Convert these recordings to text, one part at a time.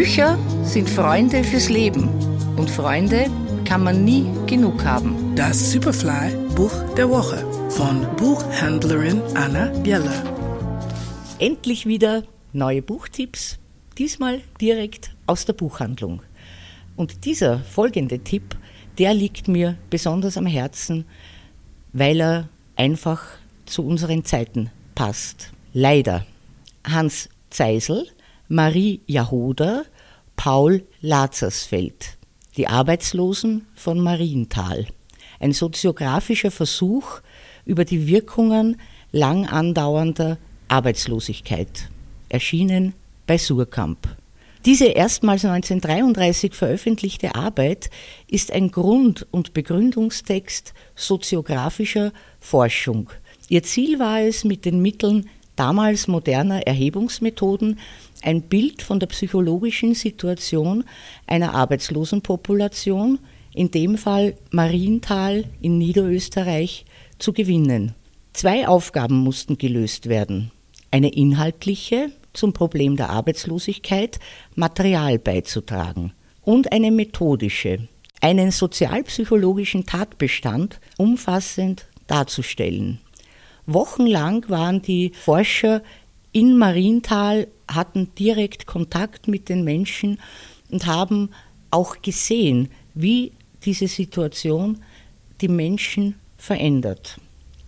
Bücher sind Freunde fürs Leben und Freunde kann man nie genug haben. Das Superfly Buch der Woche von Buchhändlerin Anna Bieler. Endlich wieder neue Buchtipps, diesmal direkt aus der Buchhandlung. Und dieser folgende Tipp, der liegt mir besonders am Herzen, weil er einfach zu unseren Zeiten passt. Leider. Hans Zeisel Marie Jahoder, Paul Lazarsfeld, Die Arbeitslosen von Marienthal. Ein soziografischer Versuch über die Wirkungen lang andauernder Arbeitslosigkeit. Erschienen bei Surkamp. Diese erstmals 1933 veröffentlichte Arbeit ist ein Grund- und Begründungstext soziografischer Forschung. Ihr Ziel war es, mit den Mitteln damals moderner Erhebungsmethoden ein Bild von der psychologischen Situation einer Arbeitslosenpopulation, in dem Fall Marienthal in Niederösterreich, zu gewinnen. Zwei Aufgaben mussten gelöst werden. Eine inhaltliche, zum Problem der Arbeitslosigkeit Material beizutragen und eine methodische, einen sozialpsychologischen Tatbestand umfassend darzustellen. Wochenlang waren die Forscher in Marienthal hatten direkt Kontakt mit den Menschen und haben auch gesehen, wie diese Situation die Menschen verändert.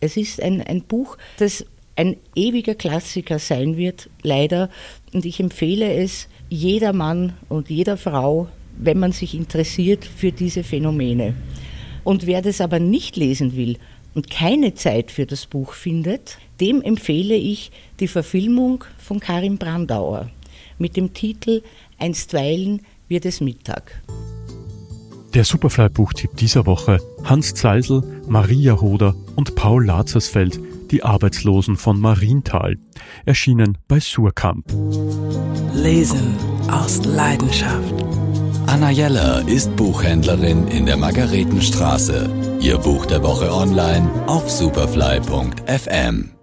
Es ist ein, ein Buch, das ein ewiger Klassiker sein wird, leider. Und ich empfehle es jeder Mann und jeder Frau, wenn man sich interessiert für diese Phänomene. Und wer das aber nicht lesen will und keine Zeit für das Buch findet, dem empfehle ich die Verfilmung von Karin Brandauer mit dem Titel Einstweilen wird es Mittag. Der Superfly-Buchtipp dieser Woche Hans Zeisel, Maria Hoder und Paul Lazarsfeld, die Arbeitslosen von Marienthal, erschienen bei Surkamp. Lesen aus Leidenschaft. Anna Jeller ist Buchhändlerin in der Margaretenstraße. Ihr Buch der Woche online auf superfly.fm.